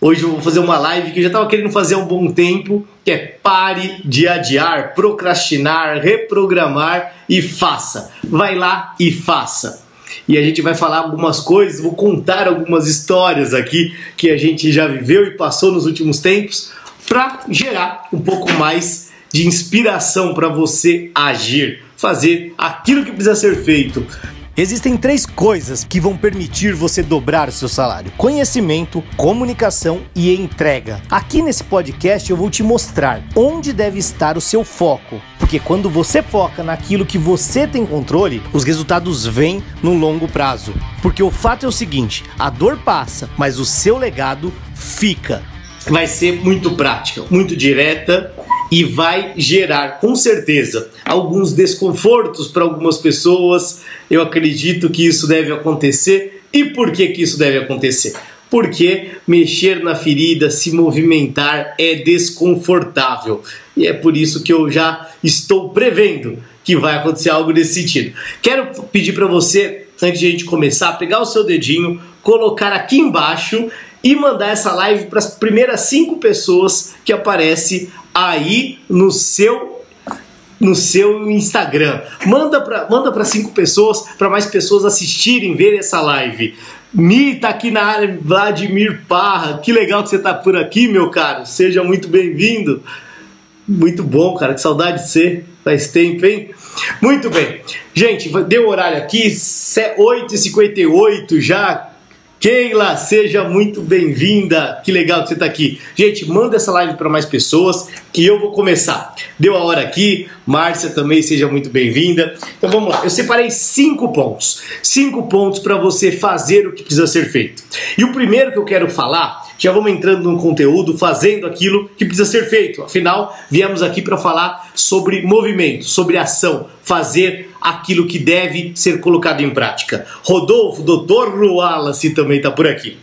Hoje eu vou fazer uma live que eu já estava querendo fazer há um bom tempo, que é pare de adiar, procrastinar, reprogramar e faça. Vai lá e faça. E a gente vai falar algumas coisas, vou contar algumas histórias aqui que a gente já viveu e passou nos últimos tempos para gerar um pouco mais de inspiração para você agir, fazer aquilo que precisa ser feito. Existem três coisas que vão permitir você dobrar o seu salário: conhecimento, comunicação e entrega. Aqui nesse podcast eu vou te mostrar onde deve estar o seu foco. Porque quando você foca naquilo que você tem controle, os resultados vêm no longo prazo. Porque o fato é o seguinte: a dor passa, mas o seu legado fica. Vai ser muito prática, muito direta e vai gerar com certeza alguns desconfortos para algumas pessoas. Eu acredito que isso deve acontecer. E por que, que isso deve acontecer? Porque mexer na ferida, se movimentar é desconfortável. E é por isso que eu já estou prevendo que vai acontecer algo nesse sentido. Quero pedir para você, antes de a gente começar, pegar o seu dedinho, colocar aqui embaixo e mandar essa live para as primeiras cinco pessoas que aparece aí no seu no seu Instagram. Manda para manda para cinco pessoas, para mais pessoas assistirem, ver essa live. Mi tá aqui na área, Vladimir Parra. Que legal que você tá por aqui, meu caro. Seja muito bem-vindo. Muito bom, cara. Que saudade de você. Faz tempo, hein? Muito bem. Gente, deu horário aqui, 8h58 já. Keila, seja muito bem-vinda. Que legal que você está aqui. Gente, manda essa live para mais pessoas que eu vou começar. Deu a hora aqui. Márcia também seja muito bem-vinda. Então vamos lá. Eu separei cinco pontos. Cinco pontos para você fazer o que precisa ser feito. E o primeiro que eu quero falar já vamos entrando no conteúdo, fazendo aquilo que precisa ser feito. Afinal, viemos aqui para falar sobre movimento, sobre ação, fazer aquilo que deve ser colocado em prática. Rodolfo, doutor Wallace também está por aqui.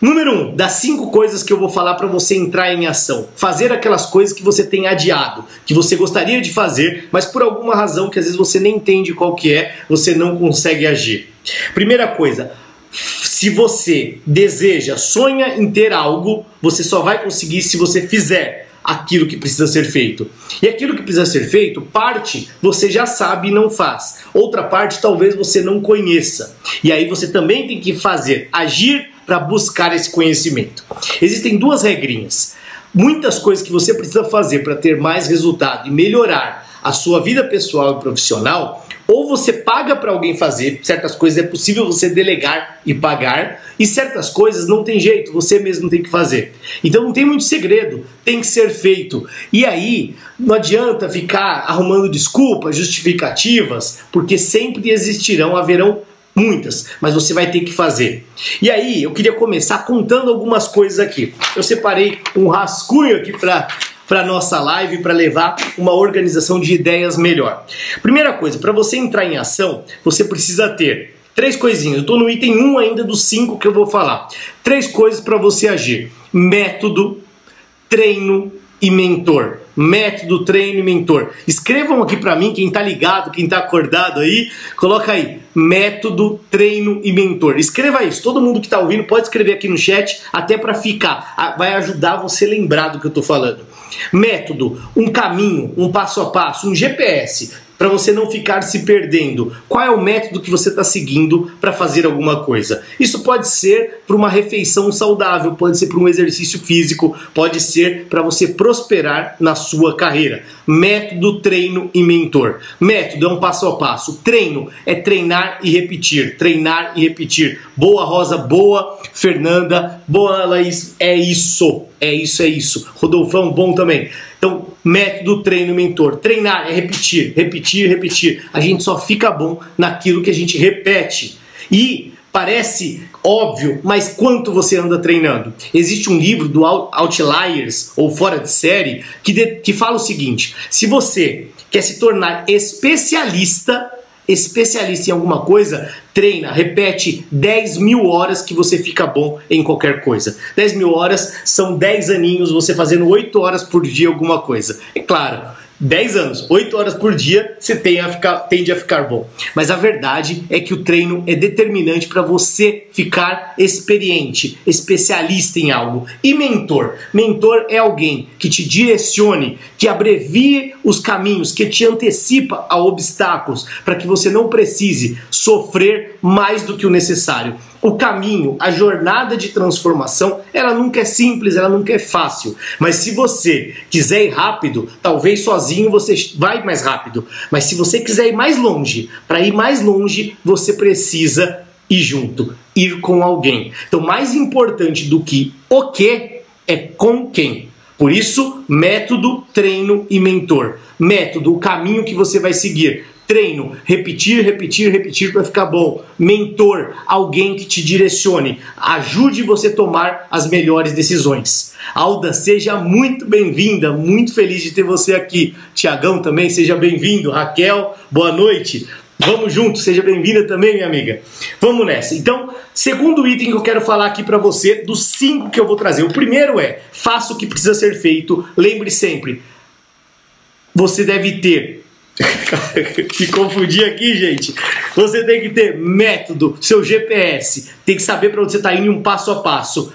Número um, das cinco coisas que eu vou falar para você entrar em ação. Fazer aquelas coisas que você tem adiado, que você gostaria de fazer, mas por alguma razão que às vezes você nem entende qual que é, você não consegue agir. Primeira coisa, se você deseja, sonha em ter algo, você só vai conseguir se você fizer aquilo que precisa ser feito. E aquilo que precisa ser feito, parte você já sabe e não faz. Outra parte talvez você não conheça. E aí você também tem que fazer, agir para buscar esse conhecimento. Existem duas regrinhas. Muitas coisas que você precisa fazer para ter mais resultado e melhorar a sua vida pessoal e profissional ou você paga para alguém fazer, certas coisas é possível você delegar e pagar, e certas coisas não tem jeito, você mesmo tem que fazer. Então não tem muito segredo, tem que ser feito. E aí não adianta ficar arrumando desculpas, justificativas, porque sempre existirão, haverão muitas, mas você vai ter que fazer. E aí, eu queria começar contando algumas coisas aqui. Eu separei um rascunho aqui para para nossa live para levar uma organização de ideias melhor. Primeira coisa, para você entrar em ação, você precisa ter três coisinhas. Estou no item 1 um ainda dos cinco que eu vou falar. Três coisas para você agir: método, treino e mentor. Método, treino e mentor. Escrevam aqui para mim, quem tá ligado, quem tá acordado aí, coloca aí, método, treino e mentor. Escreva isso. Todo mundo que tá ouvindo pode escrever aqui no chat, até para ficar. Ah, vai ajudar você lembrar do que eu tô falando. Método, um caminho, um passo a passo, um GPS para você não ficar se perdendo. Qual é o método que você está seguindo para fazer alguma coisa? Isso pode ser para uma refeição saudável, pode ser para um exercício físico, pode ser para você prosperar na sua carreira. Método, treino e mentor. Método é um passo a passo. Treino é treinar e repetir, treinar e repetir. Boa Rosa, boa Fernanda, boa Laís, é isso, é isso, é isso. Rodolfão, bom também. Então, método, treino, mentor. Treinar é repetir, repetir, repetir. A gente só fica bom naquilo que a gente repete. E parece óbvio, mas quanto você anda treinando? Existe um livro do Outliers, ou Fora de Série, que, de, que fala o seguinte: se você quer se tornar especialista especialista em alguma coisa, treina, repete 10 mil horas que você fica bom em qualquer coisa. 10 mil horas são 10 aninhos você fazendo 8 horas por dia alguma coisa. É claro, 10 anos, 8 horas por dia, você tem a ficar, tende a ficar bom. Mas a verdade é que o treino é determinante para você ficar experiente, especialista em algo. E mentor? Mentor é alguém que te direcione, que abrevie os caminhos, que te antecipa a obstáculos, para que você não precise sofrer mais do que o necessário o caminho, a jornada de transformação, ela nunca é simples, ela nunca é fácil. Mas se você quiser ir rápido, talvez sozinho você vai mais rápido. Mas se você quiser ir mais longe, para ir mais longe, você precisa ir junto, ir com alguém. Então, mais importante do que o que é com quem. Por isso, método, treino e mentor. Método, o caminho que você vai seguir. Treino, repetir, repetir, repetir para ficar bom. Mentor, alguém que te direcione, ajude você a tomar as melhores decisões. Alda, seja muito bem-vinda, muito feliz de ter você aqui. Tiagão também, seja bem-vindo. Raquel, boa noite. Vamos juntos, seja bem-vinda também, minha amiga. Vamos nessa. Então, segundo item que eu quero falar aqui para você, dos cinco que eu vou trazer. O primeiro é: faça o que precisa ser feito. Lembre sempre, você deve ter Me confundi aqui, gente. Você tem que ter método, seu GPS, tem que saber para onde você está indo um passo a passo.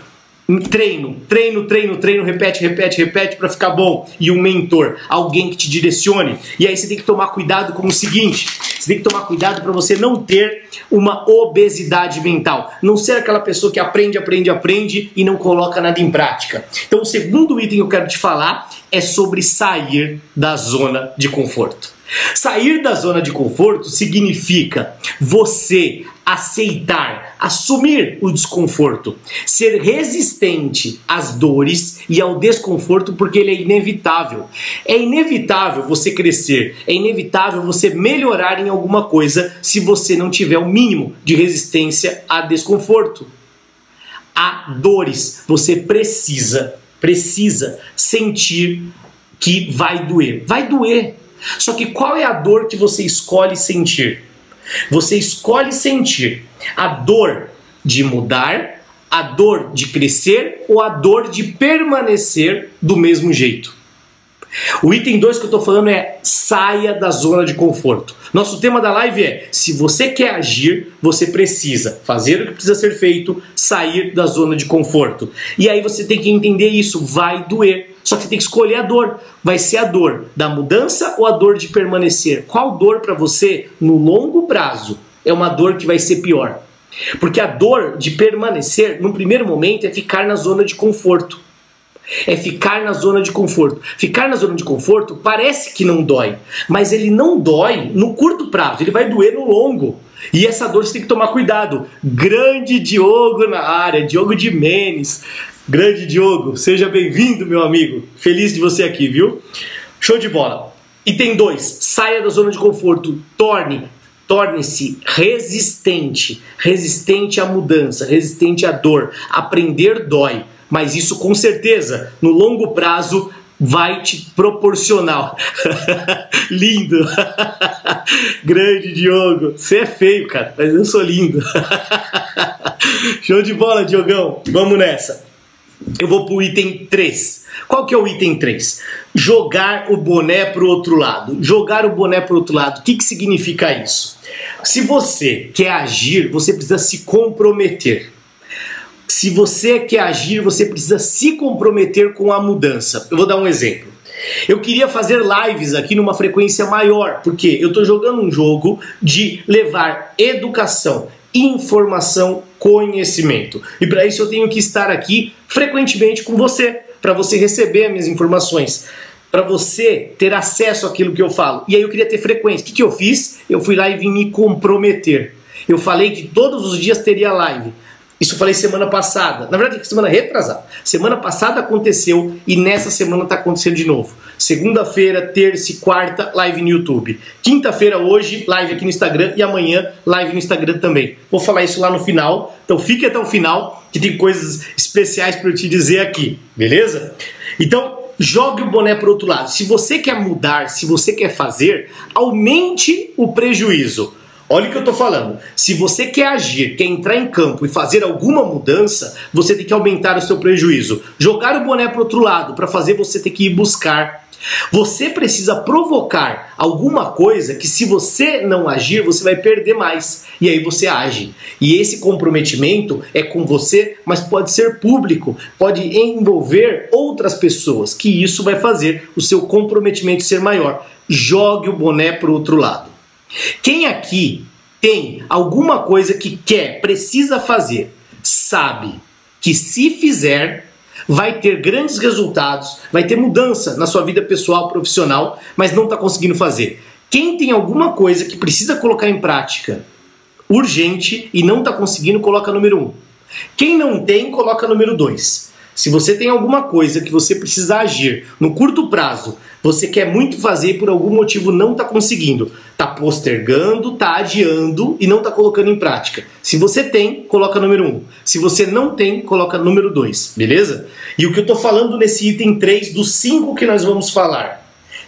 Treino, treino, treino, treino, repete, repete, repete para ficar bom. E um mentor, alguém que te direcione. E aí você tem que tomar cuidado com o seguinte: você tem que tomar cuidado para você não ter uma obesidade mental. Não ser aquela pessoa que aprende, aprende, aprende e não coloca nada em prática. Então, o segundo item que eu quero te falar é sobre sair da zona de conforto. Sair da zona de conforto significa você aceitar, assumir o desconforto, ser resistente às dores e ao desconforto porque ele é inevitável. É inevitável você crescer, é inevitável você melhorar em alguma coisa se você não tiver o mínimo de resistência a desconforto. Há dores, você precisa, precisa sentir que vai doer. Vai doer só que qual é a dor que você escolhe sentir? Você escolhe sentir a dor de mudar, a dor de crescer ou a dor de permanecer do mesmo jeito. O item 2 que eu estou falando é saia da zona de conforto. Nosso tema da live é: se você quer agir, você precisa fazer o que precisa ser feito, sair da zona de conforto. E aí você tem que entender isso, vai doer. Só que você tem que escolher a dor. Vai ser a dor da mudança ou a dor de permanecer? Qual dor para você no longo prazo é uma dor que vai ser pior? Porque a dor de permanecer, no primeiro momento, é ficar na zona de conforto. É ficar na zona de conforto. Ficar na zona de conforto parece que não dói, mas ele não dói no curto prazo, ele vai doer no longo. E essa dor você tem que tomar cuidado. Grande Diogo na área, Diogo de Menes. Grande Diogo, seja bem-vindo, meu amigo. Feliz de você aqui, viu? Show de bola. Item 2, saia da zona de conforto, torne torne-se resistente, resistente à mudança, resistente à dor. Aprender dói mas isso com certeza no longo prazo vai te proporcionar. lindo! Grande Diogo! Você é feio, cara, mas eu sou lindo. Show de bola, Diogão! Vamos nessa! Eu vou pro item 3. Qual que é o item 3? Jogar o boné pro outro lado. Jogar o boné pro outro lado. O que, que significa isso? Se você quer agir, você precisa se comprometer. Se você quer agir, você precisa se comprometer com a mudança. Eu vou dar um exemplo. Eu queria fazer lives aqui numa frequência maior, porque eu estou jogando um jogo de levar educação, informação, conhecimento. E para isso eu tenho que estar aqui frequentemente com você, para você receber as minhas informações, para você ter acesso àquilo que eu falo. E aí eu queria ter frequência. O que, que eu fiz? Eu fui lá e vim me comprometer. Eu falei que todos os dias teria live. Isso falei semana passada. Na verdade, semana retrasada. Semana passada aconteceu e nessa semana está acontecendo de novo. Segunda-feira, terça e quarta, live no YouTube. Quinta-feira, hoje, live aqui no Instagram e amanhã, live no Instagram também. Vou falar isso lá no final. Então fique até o final, que tem coisas especiais para eu te dizer aqui, beleza? Então, jogue o boné para outro lado. Se você quer mudar, se você quer fazer, aumente o prejuízo. Olha o que eu tô falando. Se você quer agir, quer entrar em campo e fazer alguma mudança, você tem que aumentar o seu prejuízo. Jogar o boné para outro lado, para fazer você ter que ir buscar. Você precisa provocar alguma coisa que, se você não agir, você vai perder mais. E aí você age. E esse comprometimento é com você, mas pode ser público, pode envolver outras pessoas, que isso vai fazer o seu comprometimento ser maior. Jogue o boné para o outro lado. Quem aqui tem alguma coisa que quer, precisa fazer, sabe que se fizer vai ter grandes resultados, vai ter mudança na sua vida pessoal, profissional, mas não está conseguindo fazer. Quem tem alguma coisa que precisa colocar em prática urgente e não está conseguindo, coloca número um. Quem não tem, coloca número dois. Se você tem alguma coisa que você precisa agir no curto prazo, você quer muito fazer e por algum motivo não está conseguindo, está postergando, está adiando e não está colocando em prática. Se você tem, coloca número 1. Um. Se você não tem, coloca número 2, beleza? E o que eu estou falando nesse item 3 dos 5 que nós vamos falar,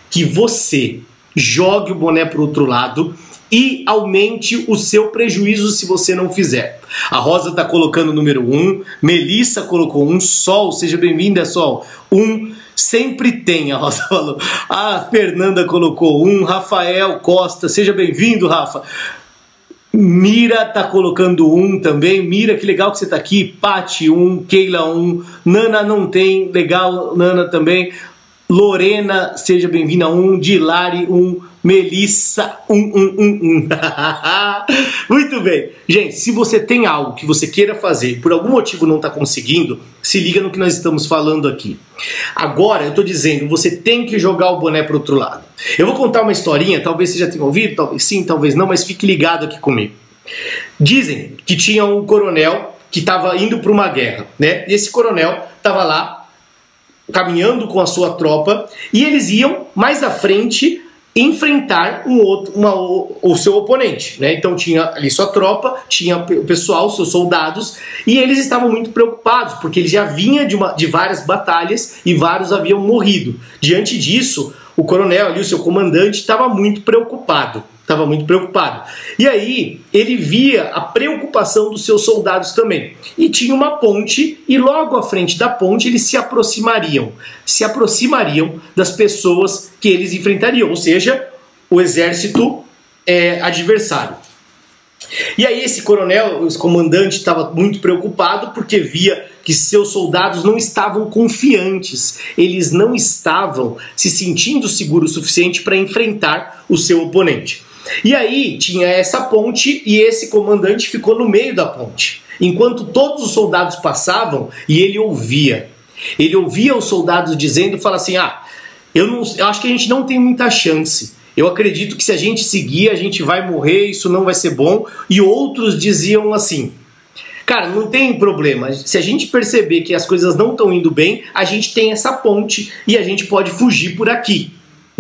que você jogue o boné para o outro lado e aumente o seu prejuízo se você não fizer. A Rosa está colocando o número 1, um, Melissa colocou um, Sol, seja bem-vinda, Sol. Um, sempre tem, a Rosa falou. A Fernanda colocou um, Rafael Costa, seja bem-vindo, Rafa. Mira tá colocando um também. Mira, que legal que você tá aqui. Pati, um. Keila, um. Nana não tem. Legal, Nana também. Lorena, seja bem-vinda. Um. Dilari, um. Melissa, um, um, um, um. Muito bem. Gente, se você tem algo que você queira fazer e por algum motivo não está conseguindo, se liga no que nós estamos falando aqui. Agora, eu estou dizendo, você tem que jogar o boné para outro lado. Eu vou contar uma historinha, talvez você já tenha ouvido, talvez sim, talvez não, mas fique ligado aqui comigo. Dizem que tinha um coronel que estava indo para uma guerra, né? E esse coronel estava lá caminhando com a sua tropa e eles iam mais à frente enfrentar um outro, uma, o seu oponente. Né? Então tinha ali sua tropa, tinha o pessoal, seus soldados, e eles estavam muito preocupados, porque ele já vinha de, uma, de várias batalhas e vários haviam morrido. Diante disso, o coronel ali, o seu comandante, estava muito preocupado estava muito preocupado. E aí ele via a preocupação dos seus soldados também. E tinha uma ponte, e logo à frente da ponte eles se aproximariam. Se aproximariam das pessoas que eles enfrentariam, ou seja, o exército é, adversário. E aí esse coronel, esse comandante, estava muito preocupado porque via que seus soldados não estavam confiantes, eles não estavam se sentindo seguros o suficiente para enfrentar o seu oponente. E aí tinha essa ponte e esse comandante ficou no meio da ponte, enquanto todos os soldados passavam e ele ouvia. Ele ouvia os soldados dizendo, fala assim: "Ah, eu não, eu acho que a gente não tem muita chance. Eu acredito que se a gente seguir, a gente vai morrer, isso não vai ser bom". E outros diziam assim: Cara, não tem problema. Se a gente perceber que as coisas não estão indo bem, a gente tem essa ponte e a gente pode fugir por aqui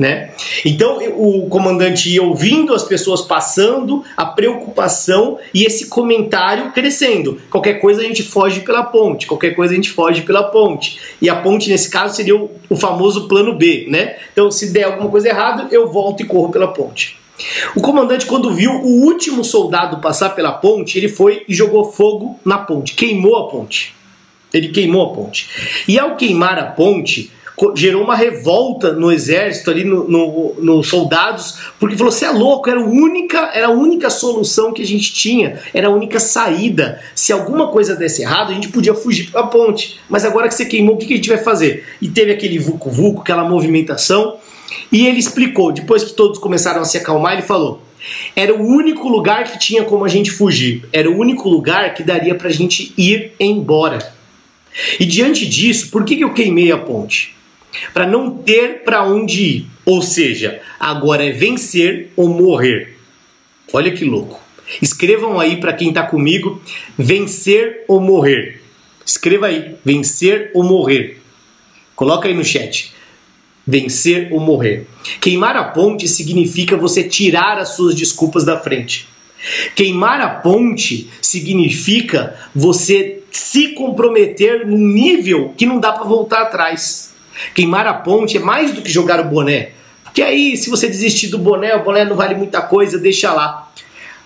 né? Então o comandante ia ouvindo as pessoas passando, a preocupação e esse comentário crescendo. Qualquer coisa a gente foge pela ponte, qualquer coisa a gente foge pela ponte. E a ponte nesse caso seria o, o famoso plano B, né? Então se der alguma coisa errada, eu volto e corro pela ponte. O comandante, quando viu o último soldado passar pela ponte, ele foi e jogou fogo na ponte, queimou a ponte. Ele queimou a ponte. E ao queimar a ponte, gerou uma revolta no exército ali, nos no, no soldados, porque falou: você é louco, era a, única, era a única solução que a gente tinha, era a única saída. Se alguma coisa desse errado, a gente podia fugir para a ponte. Mas agora que você queimou, o que, a gente vai fazer? E teve aquele vucu-vucu, aquela movimentação, e ele explicou, depois que todos começaram a se acalmar, ele falou. Era o único lugar que tinha como a gente fugir. Era o único lugar que daria para a gente ir embora. E diante disso, por que eu queimei a ponte? Para não ter para onde ir. Ou seja, agora é vencer ou morrer. Olha que louco. Escrevam aí para quem está comigo: vencer ou morrer. Escreva aí: vencer ou morrer. Coloca aí no chat. Vencer ou morrer. Queimar a ponte significa você tirar as suas desculpas da frente. Queimar a ponte significa você se comprometer num nível que não dá para voltar atrás. Queimar a ponte é mais do que jogar o boné. Porque aí, se você desistir do boné, o boné não vale muita coisa, deixa lá.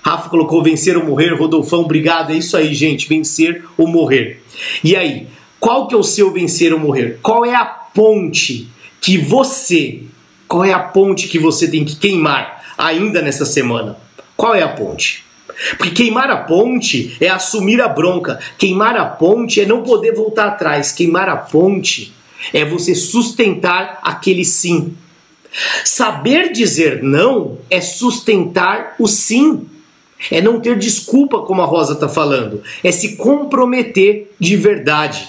Rafa colocou vencer ou morrer, Rodolfão, obrigado. É isso aí, gente, vencer ou morrer. E aí, qual que é o seu vencer ou morrer? Qual é a ponte que você, qual é a ponte que você tem que queimar ainda nessa semana? Qual é a ponte? Porque queimar a ponte é assumir a bronca. Queimar a ponte é não poder voltar atrás. Queimar a ponte é você sustentar aquele sim. Saber dizer não é sustentar o sim. É não ter desculpa, como a Rosa está falando. É se comprometer de verdade.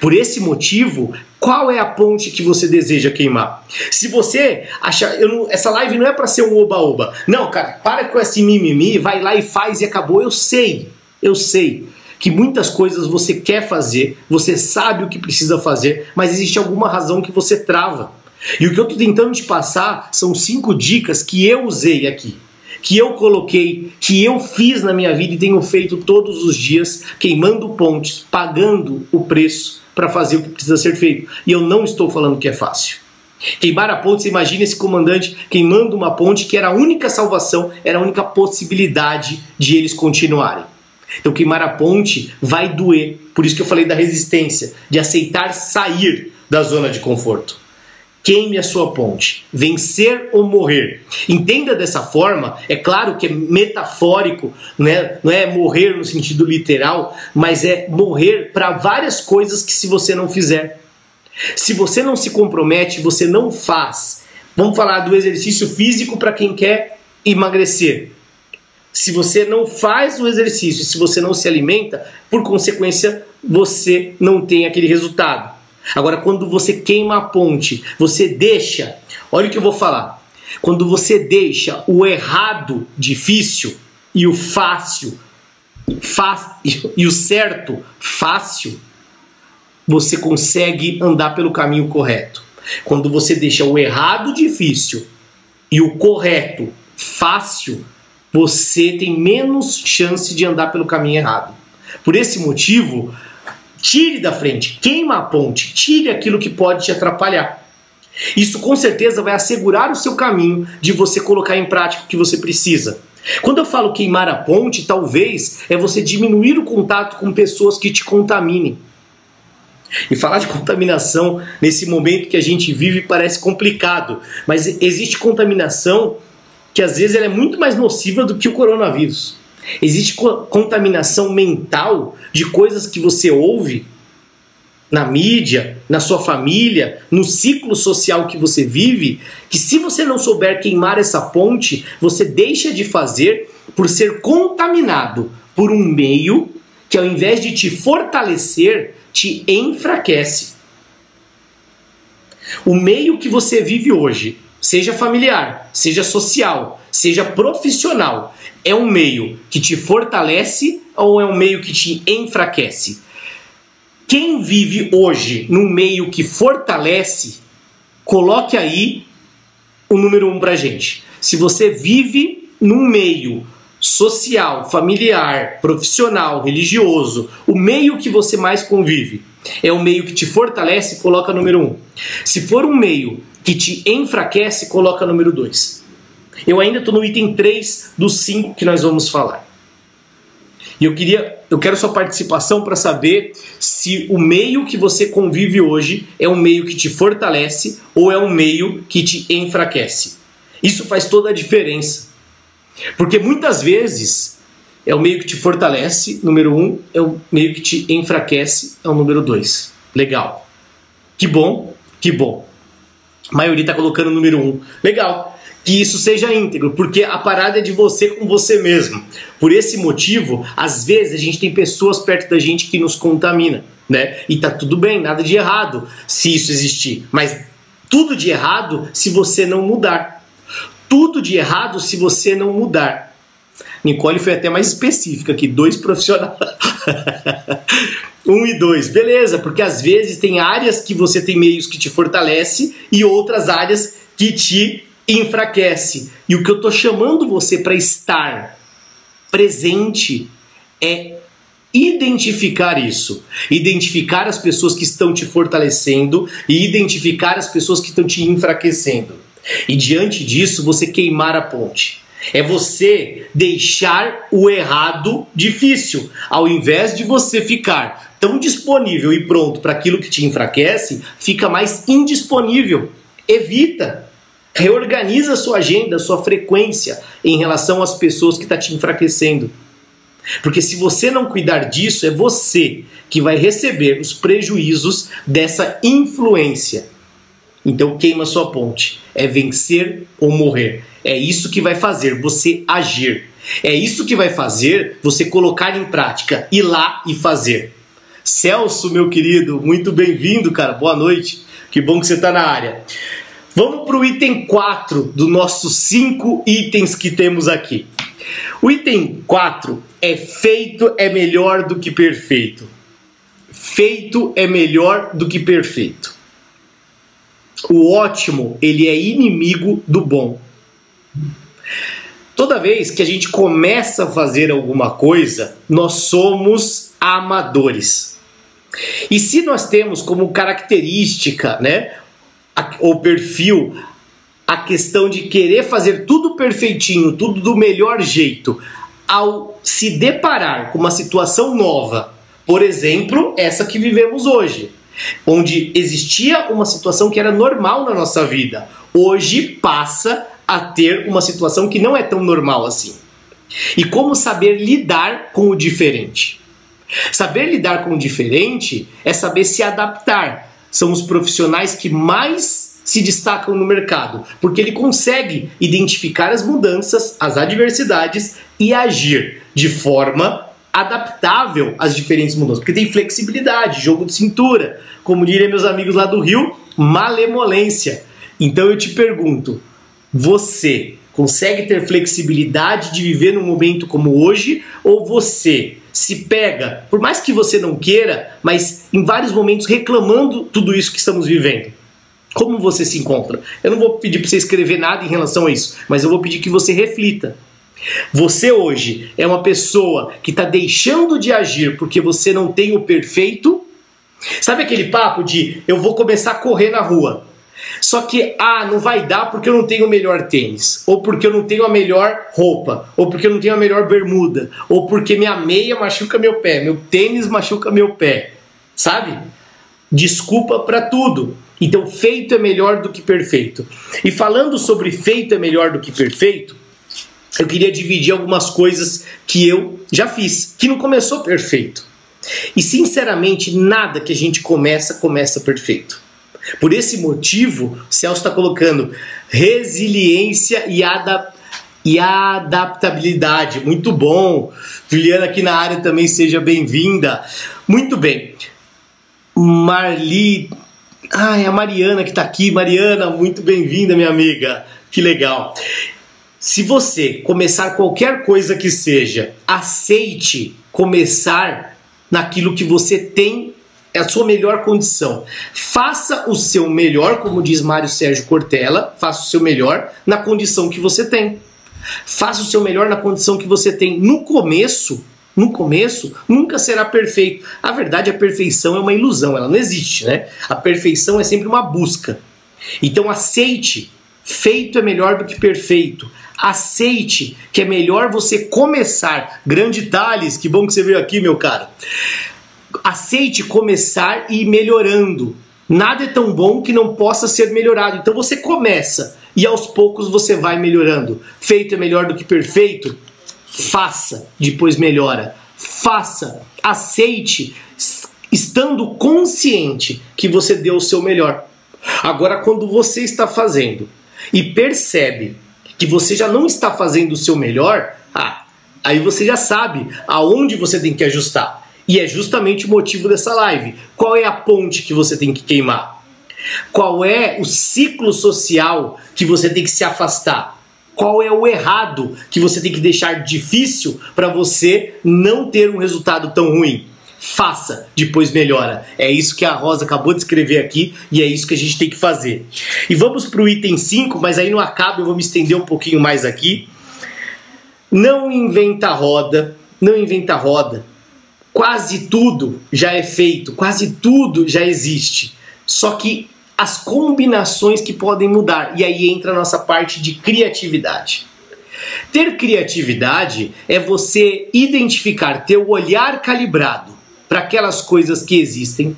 Por esse motivo, qual é a ponte que você deseja queimar? Se você achar, não, essa live não é para ser um oba-oba. Não, cara, para com esse mimimi, vai lá e faz e acabou. Eu sei, eu sei que muitas coisas você quer fazer, você sabe o que precisa fazer, mas existe alguma razão que você trava. E o que eu estou tentando te passar são cinco dicas que eu usei aqui que eu coloquei, que eu fiz na minha vida e tenho feito todos os dias, queimando pontes, pagando o preço para fazer o que precisa ser feito. E eu não estou falando que é fácil. Queimar a ponte, você imagina esse comandante queimando uma ponte que era a única salvação, era a única possibilidade de eles continuarem. Então, queimar a ponte vai doer. Por isso que eu falei da resistência, de aceitar sair da zona de conforto queime a sua ponte. Vencer ou morrer. Entenda dessa forma, é claro que é metafórico, né? não é morrer no sentido literal, mas é morrer para várias coisas que se você não fizer. Se você não se compromete, você não faz. Vamos falar do exercício físico para quem quer emagrecer. Se você não faz o exercício, se você não se alimenta, por consequência, você não tem aquele resultado. Agora, quando você queima a ponte, você deixa, olha o que eu vou falar. Quando você deixa o errado difícil e o fácil, fácil e o certo fácil, você consegue andar pelo caminho correto. Quando você deixa o errado difícil e o correto fácil, você tem menos chance de andar pelo caminho errado. Por esse motivo, Tire da frente, queima a ponte, tire aquilo que pode te atrapalhar. Isso com certeza vai assegurar o seu caminho de você colocar em prática o que você precisa. Quando eu falo queimar a ponte, talvez é você diminuir o contato com pessoas que te contaminem. E falar de contaminação nesse momento que a gente vive parece complicado, mas existe contaminação que às vezes é muito mais nociva do que o coronavírus. Existe contaminação mental de coisas que você ouve na mídia, na sua família, no ciclo social que você vive, que se você não souber queimar essa ponte, você deixa de fazer por ser contaminado por um meio que ao invés de te fortalecer, te enfraquece. O meio que você vive hoje, seja familiar, seja social, seja profissional, é um meio que te fortalece ou é um meio que te enfraquece? Quem vive hoje num meio que fortalece, coloque aí o número um pra gente. Se você vive num meio social, familiar, profissional, religioso, o meio que você mais convive é o meio que te fortalece, coloca número um. Se for um meio que te enfraquece, coloca número dois. Eu ainda estou no item 3 dos 5 que nós vamos falar. E eu queria, eu quero sua participação para saber se o meio que você convive hoje é um meio que te fortalece ou é um meio que te enfraquece. Isso faz toda a diferença. Porque muitas vezes é o meio que te fortalece, número um, é o meio que te enfraquece, é o número dois. Legal. Que bom, que bom. A maioria está colocando o número um. Legal que isso seja íntegro, porque a parada é de você com você mesmo. Por esse motivo, às vezes a gente tem pessoas perto da gente que nos contamina, né? E tá tudo bem, nada de errado se isso existir, mas tudo de errado se você não mudar. Tudo de errado se você não mudar. Nicole foi até mais específica aqui, dois profissionais. um e dois, beleza, porque às vezes tem áreas que você tem meios que te fortalece e outras áreas que te enfraquece. E o que eu estou chamando você para estar presente é identificar isso, identificar as pessoas que estão te fortalecendo e identificar as pessoas que estão te enfraquecendo. E diante disso, você queimar a ponte. É você deixar o errado difícil, ao invés de você ficar tão disponível e pronto para aquilo que te enfraquece, fica mais indisponível. Evita. Reorganiza a sua agenda, a sua frequência em relação às pessoas que estão tá te enfraquecendo. Porque se você não cuidar disso, é você que vai receber os prejuízos dessa influência. Então queima sua ponte. É vencer ou morrer. É isso que vai fazer você agir. É isso que vai fazer você colocar em prática, ir lá e fazer. Celso, meu querido, muito bem-vindo, cara. Boa noite. Que bom que você está na área. Vamos para o item 4 dos nossos cinco itens que temos aqui. O item 4 é feito é melhor do que perfeito. Feito é melhor do que perfeito. O ótimo, ele é inimigo do bom. Toda vez que a gente começa a fazer alguma coisa, nós somos amadores. E se nós temos como característica, né, o perfil, a questão de querer fazer tudo perfeitinho, tudo do melhor jeito, ao se deparar com uma situação nova, por exemplo, essa que vivemos hoje, onde existia uma situação que era normal na nossa vida, hoje passa a ter uma situação que não é tão normal assim. E como saber lidar com o diferente? Saber lidar com o diferente é saber se adaptar. São os profissionais que mais se destacam no mercado, porque ele consegue identificar as mudanças, as adversidades e agir de forma adaptável às diferentes mudanças, porque tem flexibilidade, jogo de cintura, como diriam meus amigos lá do Rio, malemolência. Então eu te pergunto, você consegue ter flexibilidade de viver num momento como hoje ou você se pega, por mais que você não queira, mas em vários momentos reclamando tudo isso que estamos vivendo? Como você se encontra? Eu não vou pedir para você escrever nada em relação a isso, mas eu vou pedir que você reflita. Você hoje é uma pessoa que está deixando de agir porque você não tem o perfeito? Sabe aquele papo de eu vou começar a correr na rua? Só que, ah, não vai dar porque eu não tenho o melhor tênis, ou porque eu não tenho a melhor roupa, ou porque eu não tenho a melhor bermuda, ou porque minha meia machuca meu pé, meu tênis machuca meu pé, sabe? Desculpa para tudo. Então, feito é melhor do que perfeito. E falando sobre feito é melhor do que perfeito, eu queria dividir algumas coisas que eu já fiz, que não começou perfeito. E sinceramente, nada que a gente começa começa perfeito. Por esse motivo, Celso está colocando resiliência e, adap e adaptabilidade. Muito bom. Juliana aqui na área também seja bem-vinda. Muito bem. Marli. Ah, é a Mariana que está aqui. Mariana, muito bem-vinda, minha amiga. Que legal. Se você começar qualquer coisa que seja, aceite começar naquilo que você tem é a sua melhor condição. Faça o seu melhor, como diz Mário Sérgio Cortella, faça o seu melhor na condição que você tem. Faça o seu melhor na condição que você tem. No começo, no começo, nunca será perfeito. A verdade, a perfeição é uma ilusão, ela não existe, né? A perfeição é sempre uma busca. Então aceite, feito é melhor do que perfeito. Aceite que é melhor você começar. Grande Thales, que bom que você veio aqui, meu cara. Aceite começar e ir melhorando. Nada é tão bom que não possa ser melhorado. Então você começa e aos poucos você vai melhorando. Feito é melhor do que perfeito? Faça, depois melhora. Faça, aceite, estando consciente que você deu o seu melhor. Agora, quando você está fazendo e percebe que você já não está fazendo o seu melhor, ah, aí você já sabe aonde você tem que ajustar. E é justamente o motivo dessa live. Qual é a ponte que você tem que queimar? Qual é o ciclo social que você tem que se afastar? Qual é o errado que você tem que deixar difícil para você não ter um resultado tão ruim? faça, depois melhora. É isso que a Rosa acabou de escrever aqui e é isso que a gente tem que fazer. E vamos para o item 5, mas aí não acaba, eu vou me estender um pouquinho mais aqui. Não inventa roda, não inventa roda. Quase tudo já é feito, quase tudo já existe. Só que as combinações que podem mudar. E aí entra a nossa parte de criatividade. Ter criatividade é você identificar, ter o olhar calibrado para aquelas coisas que existem.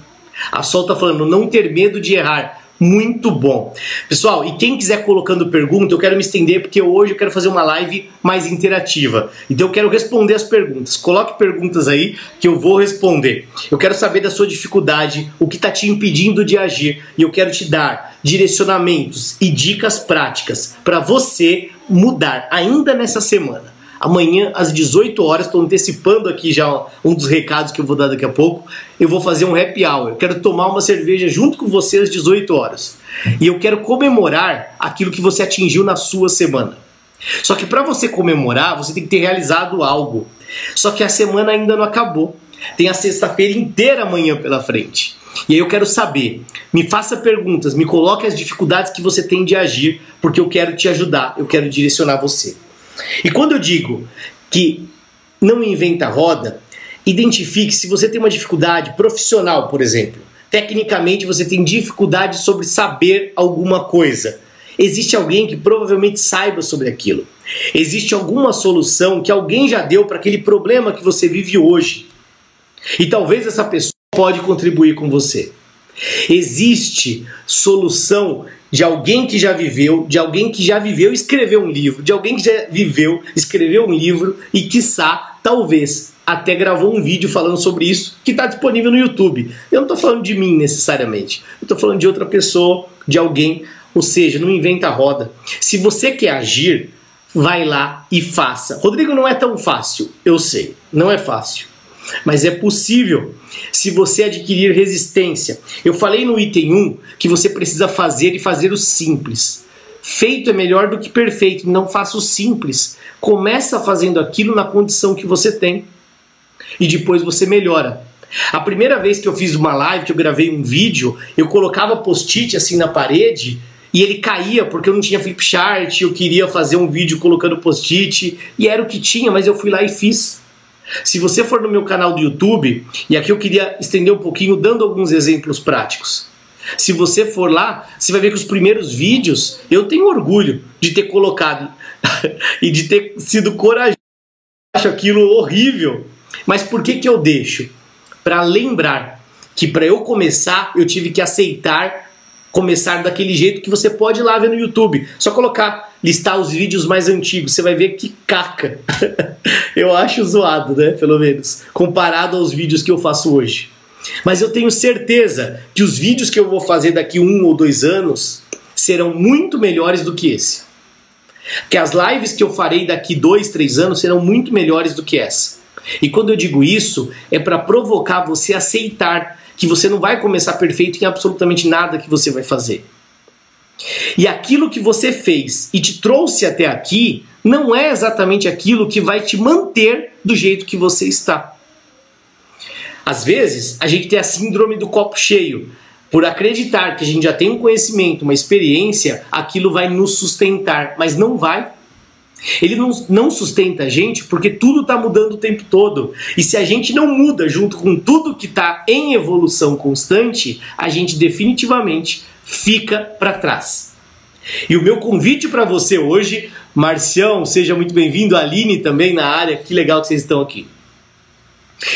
A Sol está falando não ter medo de errar muito bom. Pessoal, e quem quiser colocando pergunta, eu quero me estender porque hoje eu quero fazer uma live mais interativa. Então eu quero responder as perguntas. Coloque perguntas aí que eu vou responder. Eu quero saber da sua dificuldade, o que está te impedindo de agir e eu quero te dar direcionamentos e dicas práticas para você mudar ainda nessa semana. Amanhã, às 18 horas, estou antecipando aqui já um dos recados que eu vou dar daqui a pouco. Eu vou fazer um happy hour. Eu quero tomar uma cerveja junto com você às 18 horas. E eu quero comemorar aquilo que você atingiu na sua semana. Só que para você comemorar, você tem que ter realizado algo. Só que a semana ainda não acabou. Tem a sexta-feira inteira amanhã pela frente. E aí eu quero saber, me faça perguntas, me coloque as dificuldades que você tem de agir, porque eu quero te ajudar, eu quero direcionar você. E quando eu digo que não inventa roda, identifique se você tem uma dificuldade profissional, por exemplo. Tecnicamente você tem dificuldade sobre saber alguma coisa. Existe alguém que provavelmente saiba sobre aquilo. Existe alguma solução que alguém já deu para aquele problema que você vive hoje. E talvez essa pessoa pode contribuir com você. Existe solução de alguém que já viveu, de alguém que já viveu e escreveu um livro, de alguém que já viveu, escreveu um livro e, quiçá, talvez, até gravou um vídeo falando sobre isso que está disponível no YouTube. Eu não estou falando de mim necessariamente, eu estou falando de outra pessoa, de alguém, ou seja, não inventa a roda. Se você quer agir, vai lá e faça. Rodrigo, não é tão fácil, eu sei, não é fácil mas é possível se você adquirir resistência. Eu falei no item 1 que você precisa fazer e fazer o simples. Feito é melhor do que perfeito, não faça o simples. Começa fazendo aquilo na condição que você tem e depois você melhora. A primeira vez que eu fiz uma live, que eu gravei um vídeo, eu colocava post-it assim na parede e ele caía porque eu não tinha flip chart, eu queria fazer um vídeo colocando post-it e era o que tinha, mas eu fui lá e fiz. Se você for no meu canal do YouTube, e aqui eu queria estender um pouquinho dando alguns exemplos práticos. Se você for lá, você vai ver que os primeiros vídeos eu tenho orgulho de ter colocado e de ter sido corajoso. Acho aquilo horrível. Mas por que, que eu deixo? Para lembrar que para eu começar eu tive que aceitar começar daquele jeito que você pode ir lá ver no YouTube. Só colocar, listar os vídeos mais antigos, você vai ver que caca. eu acho zoado, né? Pelo menos, comparado aos vídeos que eu faço hoje. Mas eu tenho certeza que os vídeos que eu vou fazer daqui um ou dois anos serão muito melhores do que esse. Que as lives que eu farei daqui dois, três anos serão muito melhores do que essa. E quando eu digo isso, é para provocar você a aceitar que você não vai começar perfeito em absolutamente nada que você vai fazer. E aquilo que você fez e te trouxe até aqui não é exatamente aquilo que vai te manter do jeito que você está. Às vezes, a gente tem a síndrome do copo cheio. Por acreditar que a gente já tem um conhecimento, uma experiência, aquilo vai nos sustentar, mas não vai. Ele não, não sustenta a gente porque tudo está mudando o tempo todo. E se a gente não muda junto com tudo que está em evolução constante, a gente definitivamente fica para trás. E o meu convite para você hoje, Marcião, seja muito bem-vindo, Aline também na área, que legal que vocês estão aqui.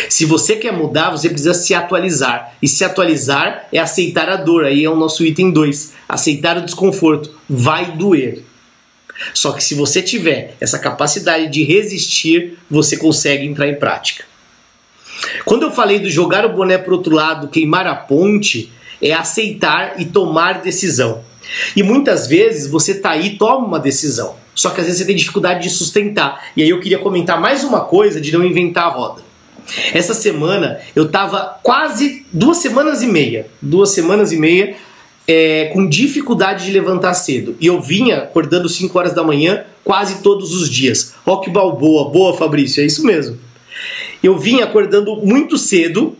Se você quer mudar, você precisa se atualizar. E se atualizar é aceitar a dor. Aí é o nosso item 2. Aceitar o desconforto. Vai doer. Só que se você tiver essa capacidade de resistir, você consegue entrar em prática. Quando eu falei do jogar o boné para outro lado, queimar a ponte, é aceitar e tomar decisão. E muitas vezes você tá aí toma uma decisão, só que às vezes você tem dificuldade de sustentar. E aí eu queria comentar mais uma coisa de não inventar a roda. Essa semana eu tava quase duas semanas e meia, duas semanas e meia é, com dificuldade de levantar cedo. E eu vinha acordando 5 horas da manhã quase todos os dias. Rock Balboa, boa Fabrício, é isso mesmo. Eu vinha acordando muito cedo,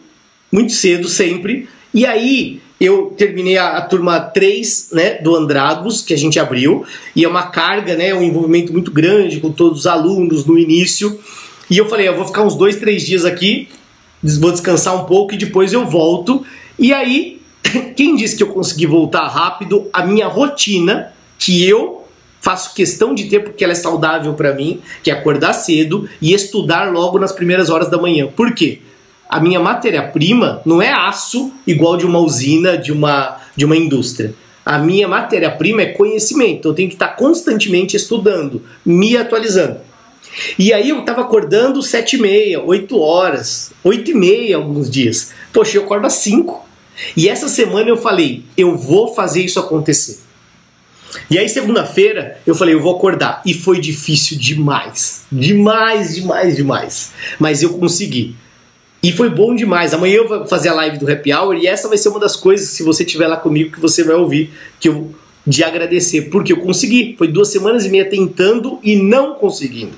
muito cedo sempre, e aí eu terminei a, a, turma 3 né, do Andragos, que a gente abriu, e é uma carga, né, um envolvimento muito grande com todos os alunos no início. E eu falei, eu vou ficar uns dois, três dias aqui, vou descansar um pouco e depois eu volto. E aí quem disse que eu consegui voltar rápido à minha rotina que eu faço questão de ter porque ela é saudável para mim, que é acordar cedo e estudar logo nas primeiras horas da manhã. Por quê? A minha matéria-prima não é aço igual de uma usina, de uma, de uma indústria. A minha matéria-prima é conhecimento. Eu tenho que estar constantemente estudando, me atualizando. E aí eu estava acordando sete e meia, oito horas, oito e meia alguns dias. Poxa, eu acordo às cinco. E essa semana eu falei, eu vou fazer isso acontecer. E aí segunda-feira eu falei, eu vou acordar. E foi difícil demais. Demais, demais, demais. Mas eu consegui. E foi bom demais. Amanhã eu vou fazer a live do Happy Hour e essa vai ser uma das coisas, se você estiver lá comigo, que você vai ouvir, que eu de agradecer, porque eu consegui. Foi duas semanas e meia tentando e não conseguindo.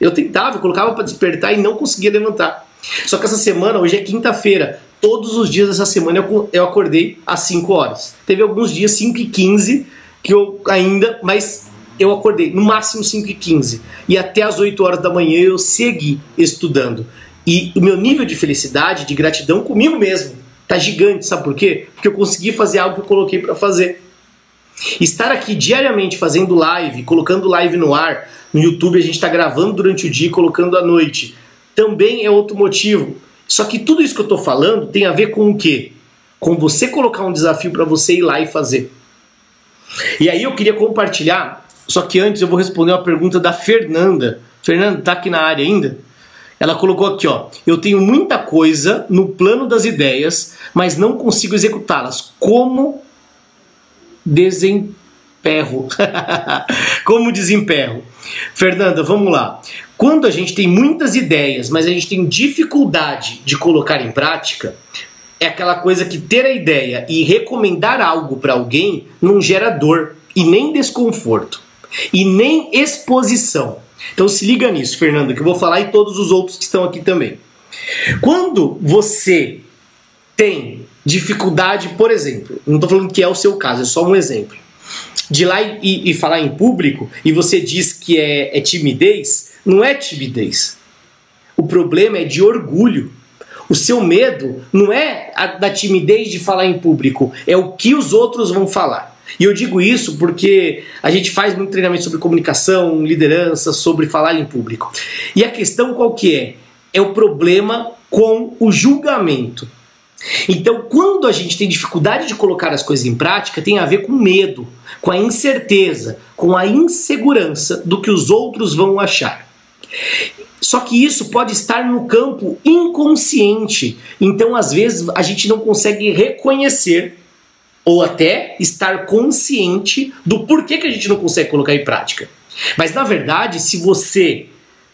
Eu tentava, colocava para despertar e não conseguia levantar. Só que essa semana, hoje é quinta-feira, todos os dias dessa semana eu, eu acordei às 5 horas. Teve alguns dias 5 e 15 que eu ainda, mas eu acordei no máximo 5 e 15 e até as 8 horas da manhã eu segui estudando. E o meu nível de felicidade, de gratidão comigo mesmo, tá gigante, sabe por quê? Porque eu consegui fazer algo que eu coloquei para fazer. Estar aqui diariamente fazendo live, colocando live no ar, no YouTube a gente está gravando durante o dia e colocando à noite, também é outro motivo. Só que tudo isso que eu estou falando tem a ver com o quê? Com você colocar um desafio para você ir lá e fazer. E aí eu queria compartilhar, só que antes eu vou responder uma pergunta da Fernanda. Fernanda, tá aqui na área ainda? Ela colocou aqui, ó. Eu tenho muita coisa no plano das ideias, mas não consigo executá-las. Como desemperro? Como desemperro? Fernanda, vamos lá. Quando a gente tem muitas ideias, mas a gente tem dificuldade de colocar em prática, é aquela coisa que ter a ideia e recomendar algo para alguém não gera dor e nem desconforto e nem exposição. Então se liga nisso, Fernando, que eu vou falar e todos os outros que estão aqui também. Quando você tem dificuldade, por exemplo, não estou falando que é o seu caso, é só um exemplo, de lá e, e falar em público e você diz que é, é timidez, não é timidez. O problema é de orgulho. O seu medo não é a, da timidez de falar em público, é o que os outros vão falar. E eu digo isso porque a gente faz muito treinamento sobre comunicação, liderança, sobre falar em público. E a questão qual que é? É o problema com o julgamento. Então, quando a gente tem dificuldade de colocar as coisas em prática, tem a ver com medo, com a incerteza, com a insegurança do que os outros vão achar. Só que isso pode estar no campo inconsciente. Então, às vezes, a gente não consegue reconhecer ou até estar consciente do porquê que a gente não consegue colocar em prática. Mas na verdade, se você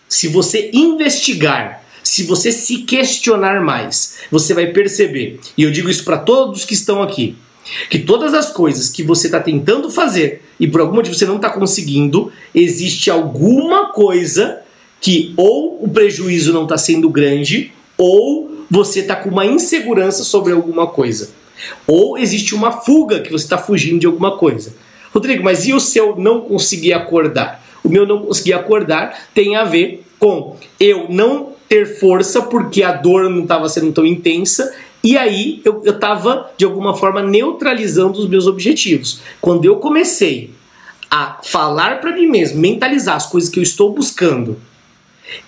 se você investigar, se você se questionar mais, você vai perceber. E eu digo isso para todos que estão aqui, que todas as coisas que você está tentando fazer e por algum motivo você não está conseguindo, existe alguma coisa que ou o prejuízo não está sendo grande ou você está com uma insegurança sobre alguma coisa. Ou existe uma fuga que você está fugindo de alguma coisa. Rodrigo, mas e o seu não conseguir acordar? O meu não conseguir acordar tem a ver com eu não ter força porque a dor não estava sendo tão intensa e aí eu estava de alguma forma neutralizando os meus objetivos. Quando eu comecei a falar para mim mesmo, mentalizar as coisas que eu estou buscando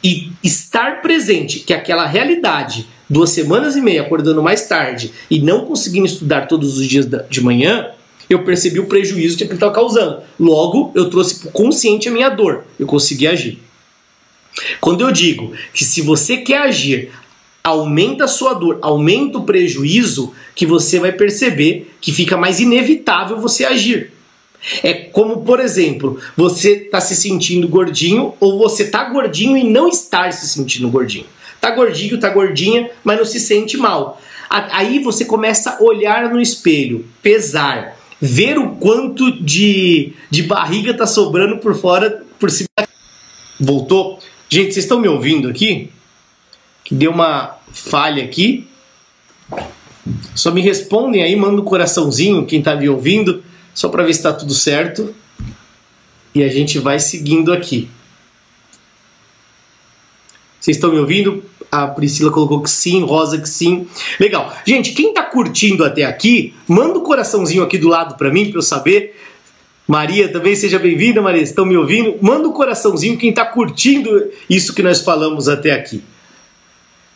e estar presente que aquela realidade duas semanas e meia acordando mais tarde e não conseguindo estudar todos os dias de manhã, eu percebi o prejuízo que aquilo estava causando. Logo, eu trouxe consciente a minha dor. Eu consegui agir. Quando eu digo que se você quer agir, aumenta a sua dor, aumenta o prejuízo, que você vai perceber que fica mais inevitável você agir. É como, por exemplo, você está se sentindo gordinho ou você está gordinho e não estar se sentindo gordinho. Tá gordinho, tá gordinha, mas não se sente mal. Aí você começa a olhar no espelho, pesar, ver o quanto de, de barriga tá sobrando por fora, por cima. Voltou? Gente, vocês estão me ouvindo aqui? Que deu uma falha aqui. Só me respondem aí, manda um coraçãozinho, quem tá me ouvindo, só para ver se tá tudo certo. E a gente vai seguindo aqui. Vocês estão me ouvindo? A Priscila colocou que sim, Rosa que sim. Legal. Gente, quem tá curtindo até aqui, manda um coraçãozinho aqui do lado para mim para eu saber. Maria também, seja bem-vinda, Maria. Estão me ouvindo? Manda um coraçãozinho quem está curtindo isso que nós falamos até aqui.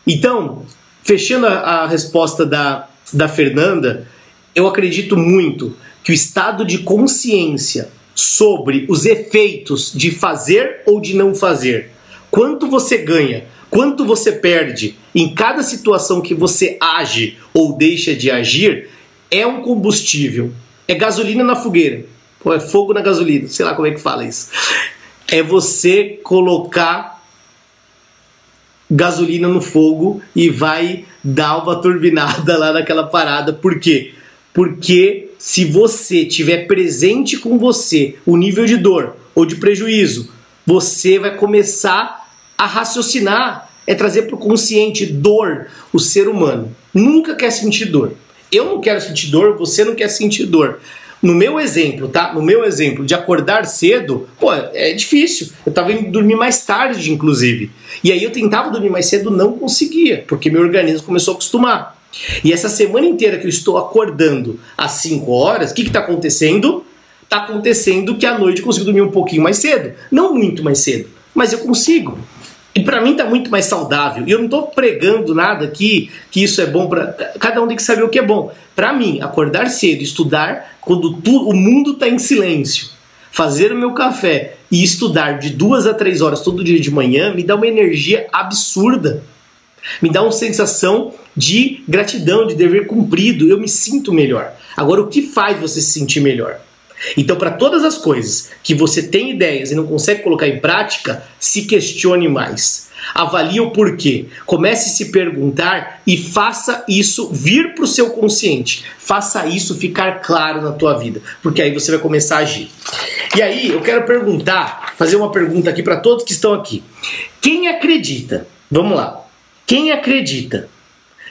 Então, fechando a, a resposta da, da Fernanda, eu acredito muito que o estado de consciência sobre os efeitos de fazer ou de não fazer, quanto você ganha, quanto você perde em cada situação que você age ou deixa de agir, é um combustível, é gasolina na fogueira. Pô, é fogo na gasolina, sei lá como é que fala isso. É você colocar gasolina no fogo e vai dar uma turbinada lá naquela parada. Por quê? Porque se você tiver presente com você o nível de dor ou de prejuízo, você vai começar a raciocinar, é trazer para o consciente dor. O ser humano nunca quer sentir dor. Eu não quero sentir dor, você não quer sentir dor. No meu exemplo, tá? No meu exemplo de acordar cedo, pô, é difícil. Eu tava indo dormir mais tarde, inclusive. E aí eu tentava dormir mais cedo, não conseguia, porque meu organismo começou a acostumar. E essa semana inteira que eu estou acordando às 5 horas, o que está acontecendo? Está acontecendo que à noite eu consigo dormir um pouquinho mais cedo. Não muito mais cedo, mas eu consigo. E para mim tá muito mais saudável. E eu não tô pregando nada aqui que isso é bom para cada um tem que saber o que é bom. Para mim, acordar cedo, estudar quando tu, o mundo tá em silêncio, fazer o meu café e estudar de duas a três horas todo dia de manhã me dá uma energia absurda. Me dá uma sensação de gratidão, de dever cumprido. Eu me sinto melhor. Agora, o que faz você se sentir melhor? Então, para todas as coisas que você tem ideias e não consegue colocar em prática, se questione mais. Avalie o porquê. Comece a se perguntar e faça isso vir para o seu consciente. Faça isso ficar claro na tua vida, porque aí você vai começar a agir. E aí, eu quero perguntar, fazer uma pergunta aqui para todos que estão aqui. Quem acredita? Vamos lá. Quem acredita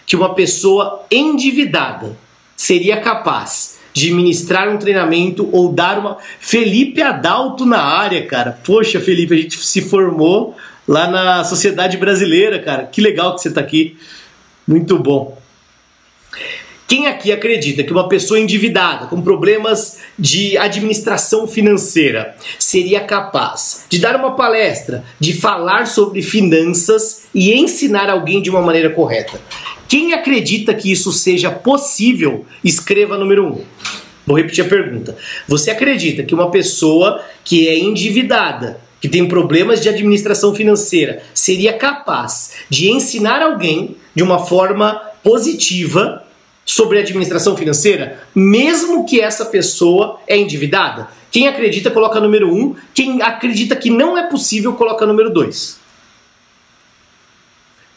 que uma pessoa endividada seria capaz de ministrar um treinamento ou dar uma. Felipe Adalto na área, cara. Poxa, Felipe, a gente se formou lá na Sociedade Brasileira, cara. Que legal que você está aqui. Muito bom. Quem aqui acredita que uma pessoa endividada, com problemas de administração financeira, seria capaz de dar uma palestra, de falar sobre finanças e ensinar alguém de uma maneira correta? Quem acredita que isso seja possível, escreva número 1. Um. Vou repetir a pergunta. Você acredita que uma pessoa que é endividada, que tem problemas de administração financeira, seria capaz de ensinar alguém de uma forma positiva sobre administração financeira, mesmo que essa pessoa é endividada? Quem acredita, coloca número 1. Um. Quem acredita que não é possível, coloca número 2.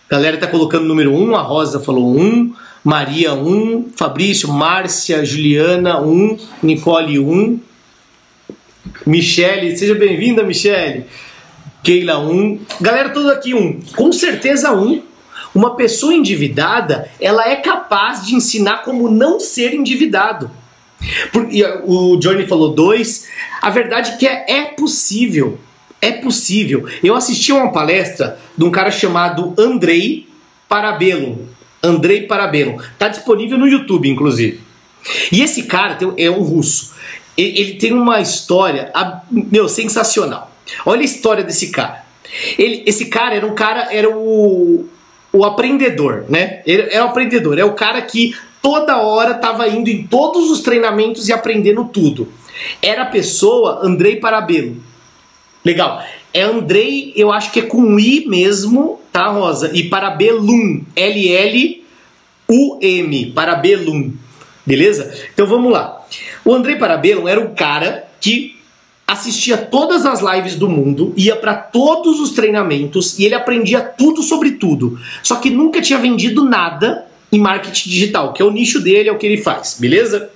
Galera tá colocando número 1, um, a Rosa falou 1, um, Maria 1, um, Fabrício, Márcia, Juliana 1, um, Nicole 1, um, Michele, seja bem-vinda, Michele. Keila 1, um. galera toda aqui 1, um. com certeza 1. Um. Uma pessoa endividada, ela é capaz de ensinar como não ser endividado. o Johnny falou 2, a verdade é que é, é possível é possível. Eu assisti a uma palestra de um cara chamado Andrei Parabelo. Andrei Parabelo. Tá disponível no YouTube, inclusive. E esse cara é um russo. Ele tem uma história, meu, sensacional. Olha a história desse cara. Ele, esse cara era um cara, era o, o aprendedor, né? Ele é o aprendedor, é o cara que toda hora estava indo em todos os treinamentos e aprendendo tudo. Era a pessoa Andrei Parabelo. Legal. É Andrei, eu acho que é com I mesmo, tá, Rosa? E Parabellum, L-L-U-M, Parabellum. Beleza? Então vamos lá. O Andrei Parabellum era um cara que assistia todas as lives do mundo, ia para todos os treinamentos e ele aprendia tudo sobre tudo. Só que nunca tinha vendido nada em marketing digital, que é o nicho dele, é o que ele faz, beleza?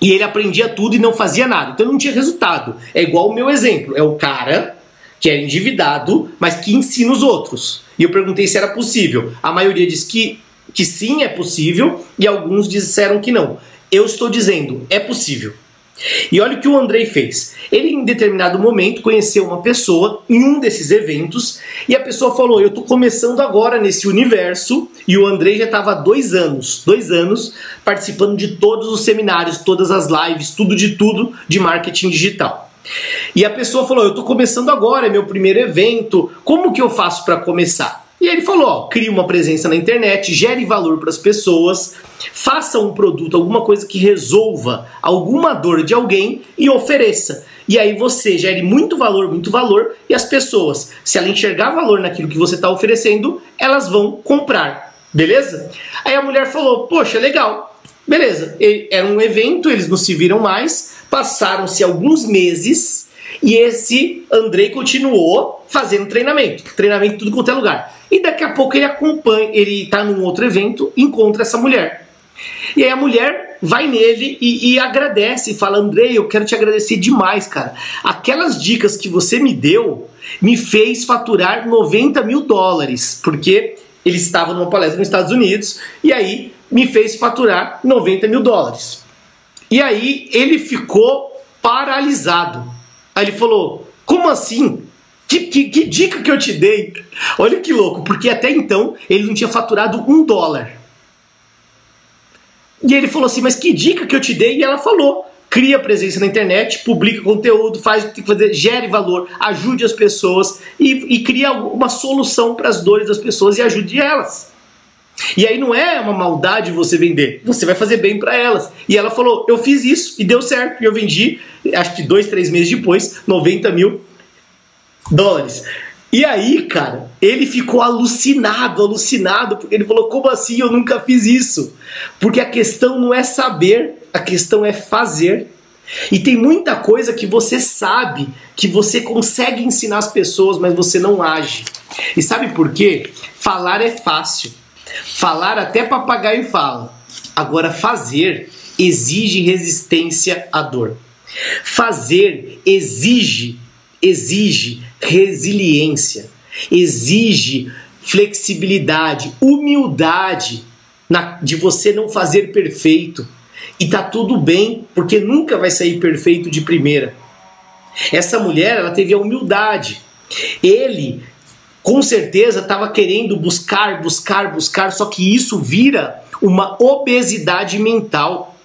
E ele aprendia tudo e não fazia nada. Então não tinha resultado. É igual o meu exemplo. É o cara que é endividado, mas que ensina os outros. E eu perguntei se era possível. A maioria disse que, que sim, é possível, e alguns disseram que não. Eu estou dizendo, é possível. E olha o que o Andrei fez. Ele, em determinado momento, conheceu uma pessoa em um desses eventos e a pessoa falou: Eu estou começando agora nesse universo. E o Andrei já estava há dois anos, dois anos, participando de todos os seminários, todas as lives, tudo de tudo de marketing digital. E a pessoa falou: Eu estou começando agora, é meu primeiro evento, como que eu faço para começar? E ele falou: ó, crie uma presença na internet, gere valor para as pessoas, faça um produto, alguma coisa que resolva alguma dor de alguém e ofereça. E aí você gere muito valor, muito valor, e as pessoas, se ela enxergar valor naquilo que você está oferecendo, elas vão comprar. Beleza? Aí a mulher falou: Poxa, legal. Beleza. Era um evento, eles não se viram mais, passaram-se alguns meses e esse Andrei continuou fazendo treinamento, treinamento tudo quanto é lugar. E daqui a pouco ele acompanha, ele está num outro evento, encontra essa mulher. E aí a mulher vai nele e, e agradece, fala: Andrei, eu quero te agradecer demais, cara. Aquelas dicas que você me deu me fez faturar 90 mil dólares, porque ele estava numa palestra nos Estados Unidos e aí me fez faturar 90 mil dólares. E aí ele ficou paralisado. Aí ele falou: Como assim? Que, que, que, dica que eu te dei? Olha que louco, porque até então ele não tinha faturado um dólar. E ele falou assim: Mas que dica que eu te dei? E ela falou: Cria presença na internet, publica conteúdo, faz o que tem que fazer, gere valor, ajude as pessoas e, e cria uma solução para as dores das pessoas e ajude elas. E aí não é uma maldade você vender, você vai fazer bem para elas. E ela falou: Eu fiz isso e deu certo. E eu vendi, acho que dois, três meses depois, 90 mil dólares. E aí, cara, ele ficou alucinado, alucinado, porque ele falou: como assim eu nunca fiz isso? Porque a questão não é saber, a questão é fazer. E tem muita coisa que você sabe, que você consegue ensinar as pessoas, mas você não age. E sabe por quê? Falar é fácil. Falar até papagaio fala. Agora, fazer exige resistência à dor. Fazer exige, exige resiliência, exige flexibilidade, humildade na, de você não fazer perfeito. E tá tudo bem, porque nunca vai sair perfeito de primeira. Essa mulher, ela teve a humildade. Ele, com certeza, estava querendo buscar, buscar, buscar, só que isso vira uma obesidade mental.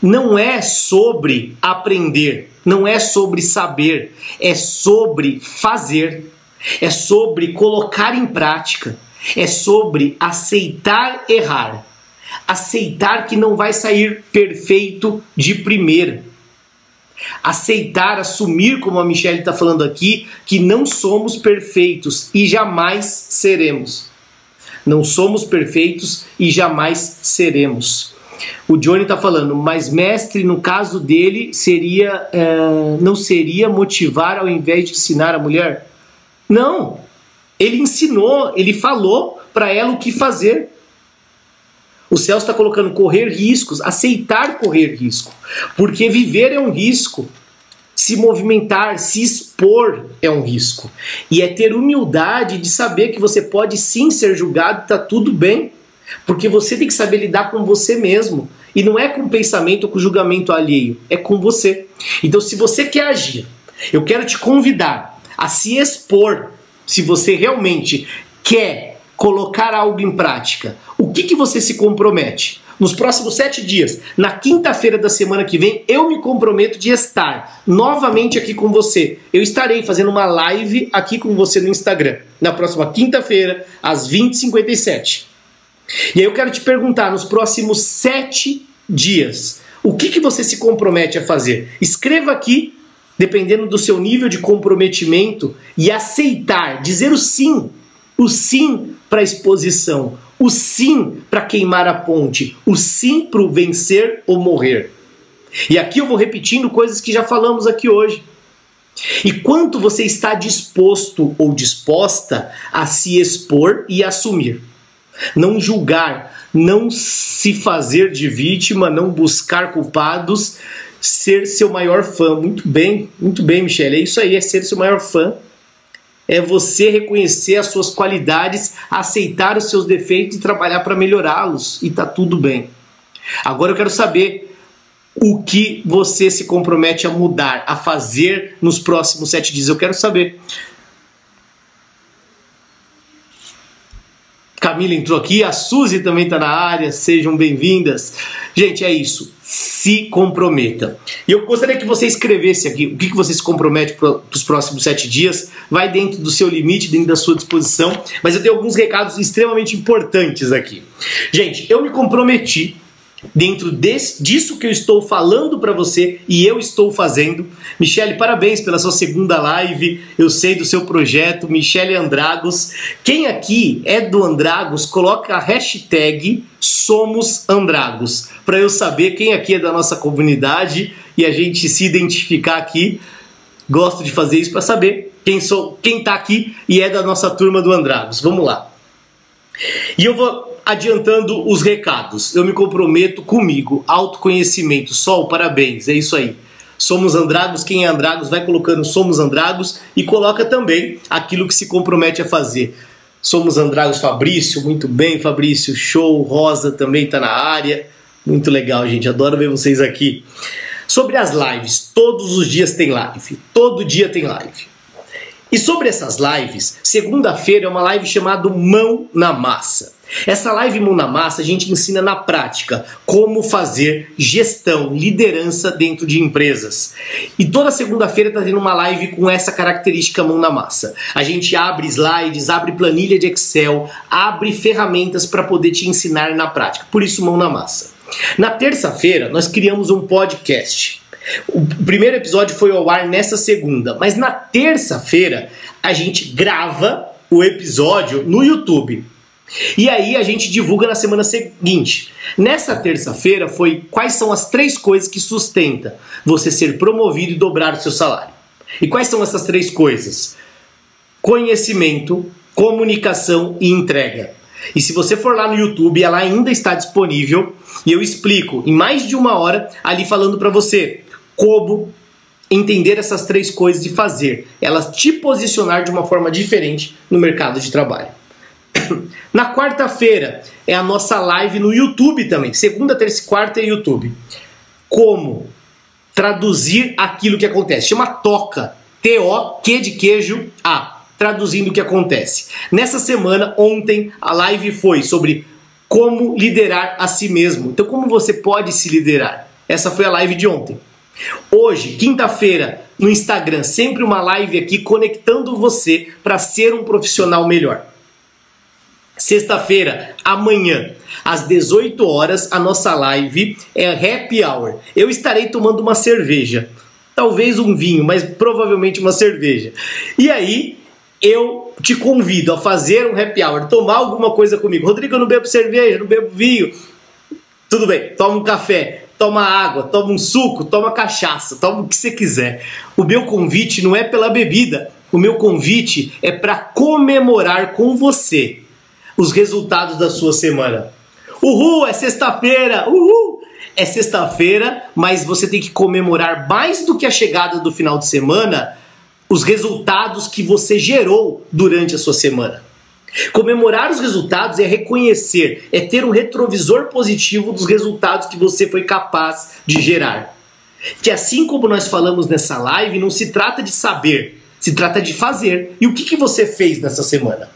Não é sobre aprender, não é sobre saber, é sobre fazer, é sobre colocar em prática, é sobre aceitar errar, aceitar que não vai sair perfeito de primeira. Aceitar, assumir, como a Michelle está falando aqui, que não somos perfeitos e jamais seremos. Não somos perfeitos e jamais seremos. O Johnny está falando, mas mestre, no caso dele, seria é, não seria motivar ao invés de ensinar a mulher? Não. Ele ensinou, ele falou para ela o que fazer. O Celso está colocando correr riscos, aceitar correr risco. Porque viver é um risco. Se movimentar, se expor é um risco. E é ter humildade de saber que você pode sim ser julgado, está tudo bem. Porque você tem que saber lidar com você mesmo. E não é com pensamento ou com julgamento alheio, é com você. Então, se você quer agir, eu quero te convidar a se expor. Se você realmente quer colocar algo em prática, o que, que você se compromete? Nos próximos sete dias, na quinta-feira da semana que vem, eu me comprometo de estar novamente aqui com você. Eu estarei fazendo uma live aqui com você no Instagram, na próxima quinta-feira, às 20h57. E aí eu quero te perguntar, nos próximos sete dias, o que, que você se compromete a fazer? Escreva aqui, dependendo do seu nível de comprometimento, e aceitar, dizer o sim, o sim para a exposição, o sim para queimar a ponte, o sim para o vencer ou morrer. E aqui eu vou repetindo coisas que já falamos aqui hoje. E quanto você está disposto ou disposta a se expor e assumir? não julgar, não se fazer de vítima, não buscar culpados, ser seu maior fã. Muito bem, muito bem, Michele. É isso aí, é ser seu maior fã. É você reconhecer as suas qualidades, aceitar os seus defeitos e trabalhar para melhorá-los. E tá tudo bem. Agora eu quero saber o que você se compromete a mudar, a fazer nos próximos sete dias. Eu quero saber. Camila entrou aqui, a Suzy também está na área, sejam bem-vindas. Gente, é isso. Se comprometa. E eu gostaria que você escrevesse aqui o que, que você se compromete para os próximos sete dias. Vai dentro do seu limite, dentro da sua disposição. Mas eu tenho alguns recados extremamente importantes aqui. Gente, eu me comprometi dentro desse, disso que eu estou falando para você e eu estou fazendo. Michele, parabéns pela sua segunda live. Eu sei do seu projeto, Michele Andragos. Quem aqui é do Andragos, coloca a hashtag Somos Andragos, para eu saber quem aqui é da nossa comunidade e a gente se identificar aqui. Gosto de fazer isso para saber quem sou, quem tá aqui e é da nossa turma do Andragos. Vamos lá. E eu vou adiantando os recados. Eu me comprometo comigo. Autoconhecimento. Sol, parabéns. É isso aí. Somos Andragos, quem é Andragos vai colocando Somos Andragos e coloca também aquilo que se compromete a fazer. Somos Andragos Fabrício, muito bem, Fabrício, show. Rosa também está na área. Muito legal, gente. Adoro ver vocês aqui. Sobre as lives, todos os dias tem live. Todo dia tem live. E sobre essas lives, segunda-feira é uma live chamada Mão na Massa. Essa live Mão na Massa a gente ensina na prática como fazer gestão, liderança dentro de empresas. E toda segunda-feira está tendo uma live com essa característica Mão na Massa. A gente abre slides, abre planilha de Excel, abre ferramentas para poder te ensinar na prática. Por isso, Mão na Massa. Na terça-feira, nós criamos um podcast. O primeiro episódio foi ao ar nessa segunda, mas na terça-feira a gente grava o episódio no YouTube. E aí a gente divulga na semana seguinte. Nessa terça-feira foi quais são as três coisas que sustenta você ser promovido e dobrar o seu salário. E quais são essas três coisas? Conhecimento, comunicação e entrega. E se você for lá no YouTube, ela ainda está disponível e eu explico em mais de uma hora ali falando para você como entender essas três coisas e fazer elas te posicionar de uma forma diferente no mercado de trabalho. Na quarta-feira é a nossa live no YouTube também. Segunda, terça e quarta é YouTube. Como traduzir aquilo que acontece. Chama Toca. T-O-Q de queijo A. Traduzindo o que acontece. Nessa semana, ontem, a live foi sobre como liderar a si mesmo. Então, como você pode se liderar? Essa foi a live de ontem. Hoje, quinta-feira, no Instagram, sempre uma live aqui conectando você para ser um profissional melhor. Sexta-feira, amanhã, às 18 horas, a nossa live é Happy Hour. Eu estarei tomando uma cerveja, talvez um vinho, mas provavelmente uma cerveja. E aí, eu te convido a fazer um happy hour, tomar alguma coisa comigo. Rodrigo, eu não bebo cerveja, não bebo vinho. Tudo bem, toma um café toma água, toma um suco, toma cachaça, toma o que você quiser. O meu convite não é pela bebida, o meu convite é para comemorar com você os resultados da sua semana. Uhul, é sexta-feira! Uhul! É sexta-feira, mas você tem que comemorar mais do que a chegada do final de semana os resultados que você gerou durante a sua semana. Comemorar os resultados é reconhecer, é ter um retrovisor positivo dos resultados que você foi capaz de gerar. Que assim como nós falamos nessa live, não se trata de saber, se trata de fazer. E o que, que você fez nessa semana?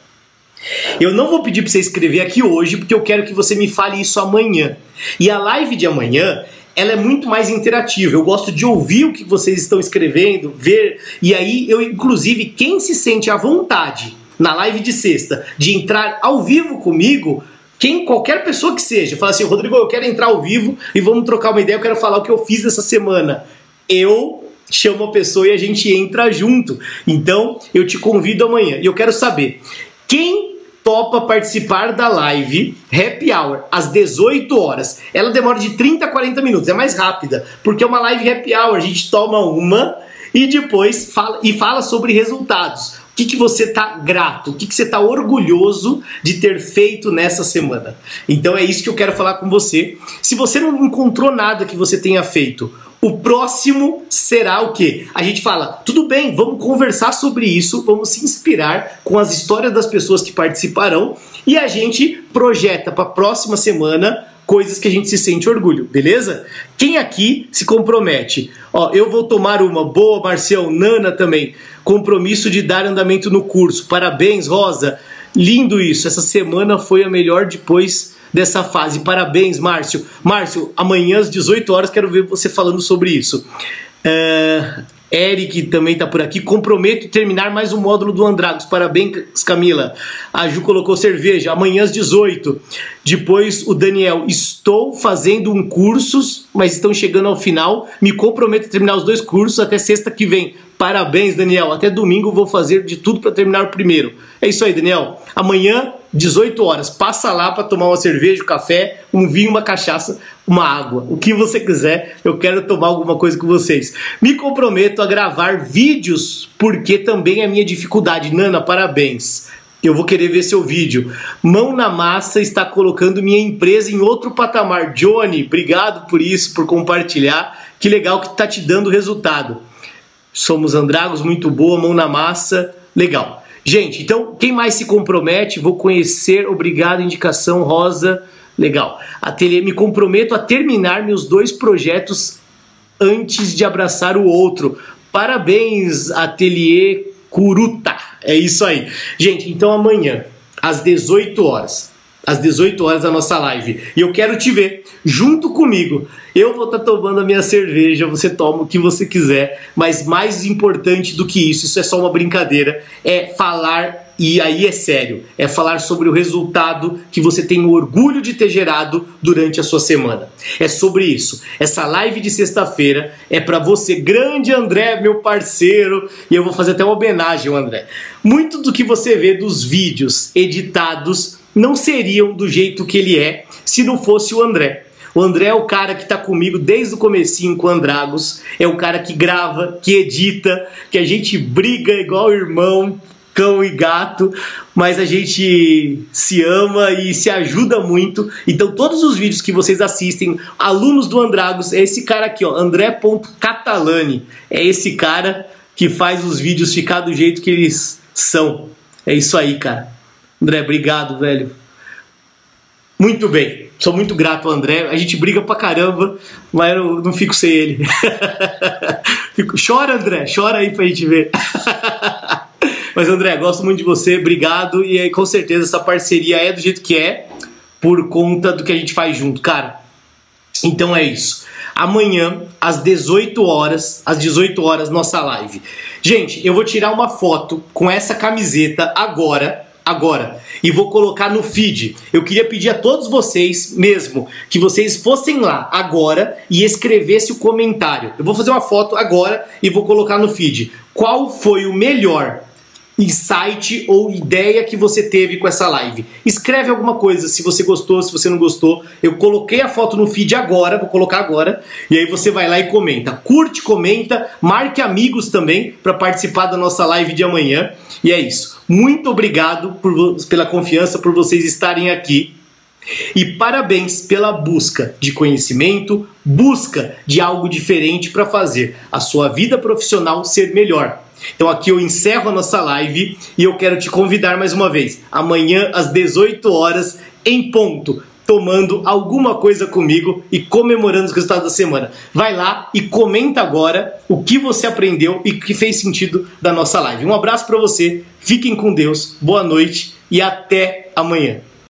Eu não vou pedir para você escrever aqui hoje, porque eu quero que você me fale isso amanhã. E a live de amanhã ela é muito mais interativa. Eu gosto de ouvir o que vocês estão escrevendo, ver. E aí, eu, inclusive, quem se sente à vontade na live de sexta, de entrar ao vivo comigo, quem qualquer pessoa que seja, fala assim, Rodrigo, eu quero entrar ao vivo e vamos trocar uma ideia, eu quero falar o que eu fiz essa semana. Eu chamo a pessoa e a gente entra junto. Então, eu te convido amanhã. E eu quero saber quem topa participar da live Happy Hour às 18 horas. Ela demora de 30 a 40 minutos, é mais rápida, porque é uma live Happy Hour, a gente toma uma e depois fala e fala sobre resultados. O que, que você está grato? O que, que você está orgulhoso de ter feito nessa semana? Então é isso que eu quero falar com você. Se você não encontrou nada que você tenha feito, o próximo será o quê? A gente fala, tudo bem, vamos conversar sobre isso, vamos se inspirar com as histórias das pessoas que participarão e a gente projeta para a próxima semana coisas que a gente se sente orgulho, beleza? Quem aqui se compromete? Ó, eu vou tomar uma boa, Marcião, Nana também. Compromisso de dar andamento no curso. Parabéns, Rosa. Lindo isso. Essa semana foi a melhor depois dessa fase. Parabéns, Márcio. Márcio, amanhã às 18 horas quero ver você falando sobre isso. É, Eric também está por aqui. Comprometo terminar mais um módulo do Andragos. Parabéns, Camila. A Ju colocou cerveja. Amanhã às 18. Depois o Daniel. Estou fazendo um curso, mas estão chegando ao final. Me comprometo a terminar os dois cursos até sexta que vem. Parabéns, Daniel. Até domingo vou fazer de tudo para terminar o primeiro. É isso aí, Daniel. Amanhã, 18 horas, passa lá para tomar uma cerveja, um café, um vinho, uma cachaça, uma água. O que você quiser, eu quero tomar alguma coisa com vocês. Me comprometo a gravar vídeos, porque também é minha dificuldade. Nana, parabéns. Eu vou querer ver seu vídeo. Mão na massa está colocando minha empresa em outro patamar. Johnny, obrigado por isso, por compartilhar. Que legal que está te dando resultado. Somos Andragos, muito boa, mão na massa, legal. Gente, então quem mais se compromete? Vou conhecer, obrigado, indicação rosa, legal. Ateliê, me comprometo a terminar meus dois projetos antes de abraçar o outro. Parabéns, Ateliê Curuta. É isso aí. Gente, então amanhã, às 18 horas, às 18 horas da nossa live. E eu quero te ver junto comigo. Eu vou estar tá tomando a minha cerveja, você toma o que você quiser, mas mais importante do que isso, isso é só uma brincadeira, é falar e aí é sério, é falar sobre o resultado que você tem o orgulho de ter gerado durante a sua semana. É sobre isso. Essa live de sexta-feira é para você, grande André, meu parceiro, e eu vou fazer até uma homenagem ao André. Muito do que você vê dos vídeos editados não seriam do jeito que ele é se não fosse o André. O André é o cara que está comigo desde o comecinho com o Andragos, é o cara que grava, que edita, que a gente briga igual irmão, cão e gato, mas a gente se ama e se ajuda muito. Então todos os vídeos que vocês assistem, alunos do Andragos, é esse cara aqui, ó, André.catalani. É esse cara que faz os vídeos ficar do jeito que eles são. É isso aí, cara. André, obrigado, velho. Muito bem. Sou muito grato ao André. A gente briga pra caramba, mas eu não fico sem ele. fico... Chora, André. Chora aí pra gente ver. mas, André, gosto muito de você. Obrigado. E com certeza essa parceria é do jeito que é, por conta do que a gente faz junto, cara. Então é isso. Amanhã, às 18 horas, às 18 horas, nossa live. Gente, eu vou tirar uma foto com essa camiseta agora agora e vou colocar no feed. Eu queria pedir a todos vocês mesmo que vocês fossem lá agora e escrevesse o comentário. Eu vou fazer uma foto agora e vou colocar no feed. Qual foi o melhor insight ou ideia que você teve com essa live. Escreve alguma coisa se você gostou, se você não gostou. Eu coloquei a foto no feed agora, vou colocar agora, e aí você vai lá e comenta. Curte, comenta, marque amigos também para participar da nossa live de amanhã. E é isso. Muito obrigado por, pela confiança, por vocês estarem aqui. E parabéns pela busca de conhecimento, busca de algo diferente para fazer a sua vida profissional ser melhor. Então aqui eu encerro a nossa live e eu quero te convidar mais uma vez, amanhã às 18 horas em ponto, tomando alguma coisa comigo e comemorando os resultados da semana. Vai lá e comenta agora o que você aprendeu e que fez sentido da nossa live. Um abraço para você, fiquem com Deus, boa noite e até amanhã.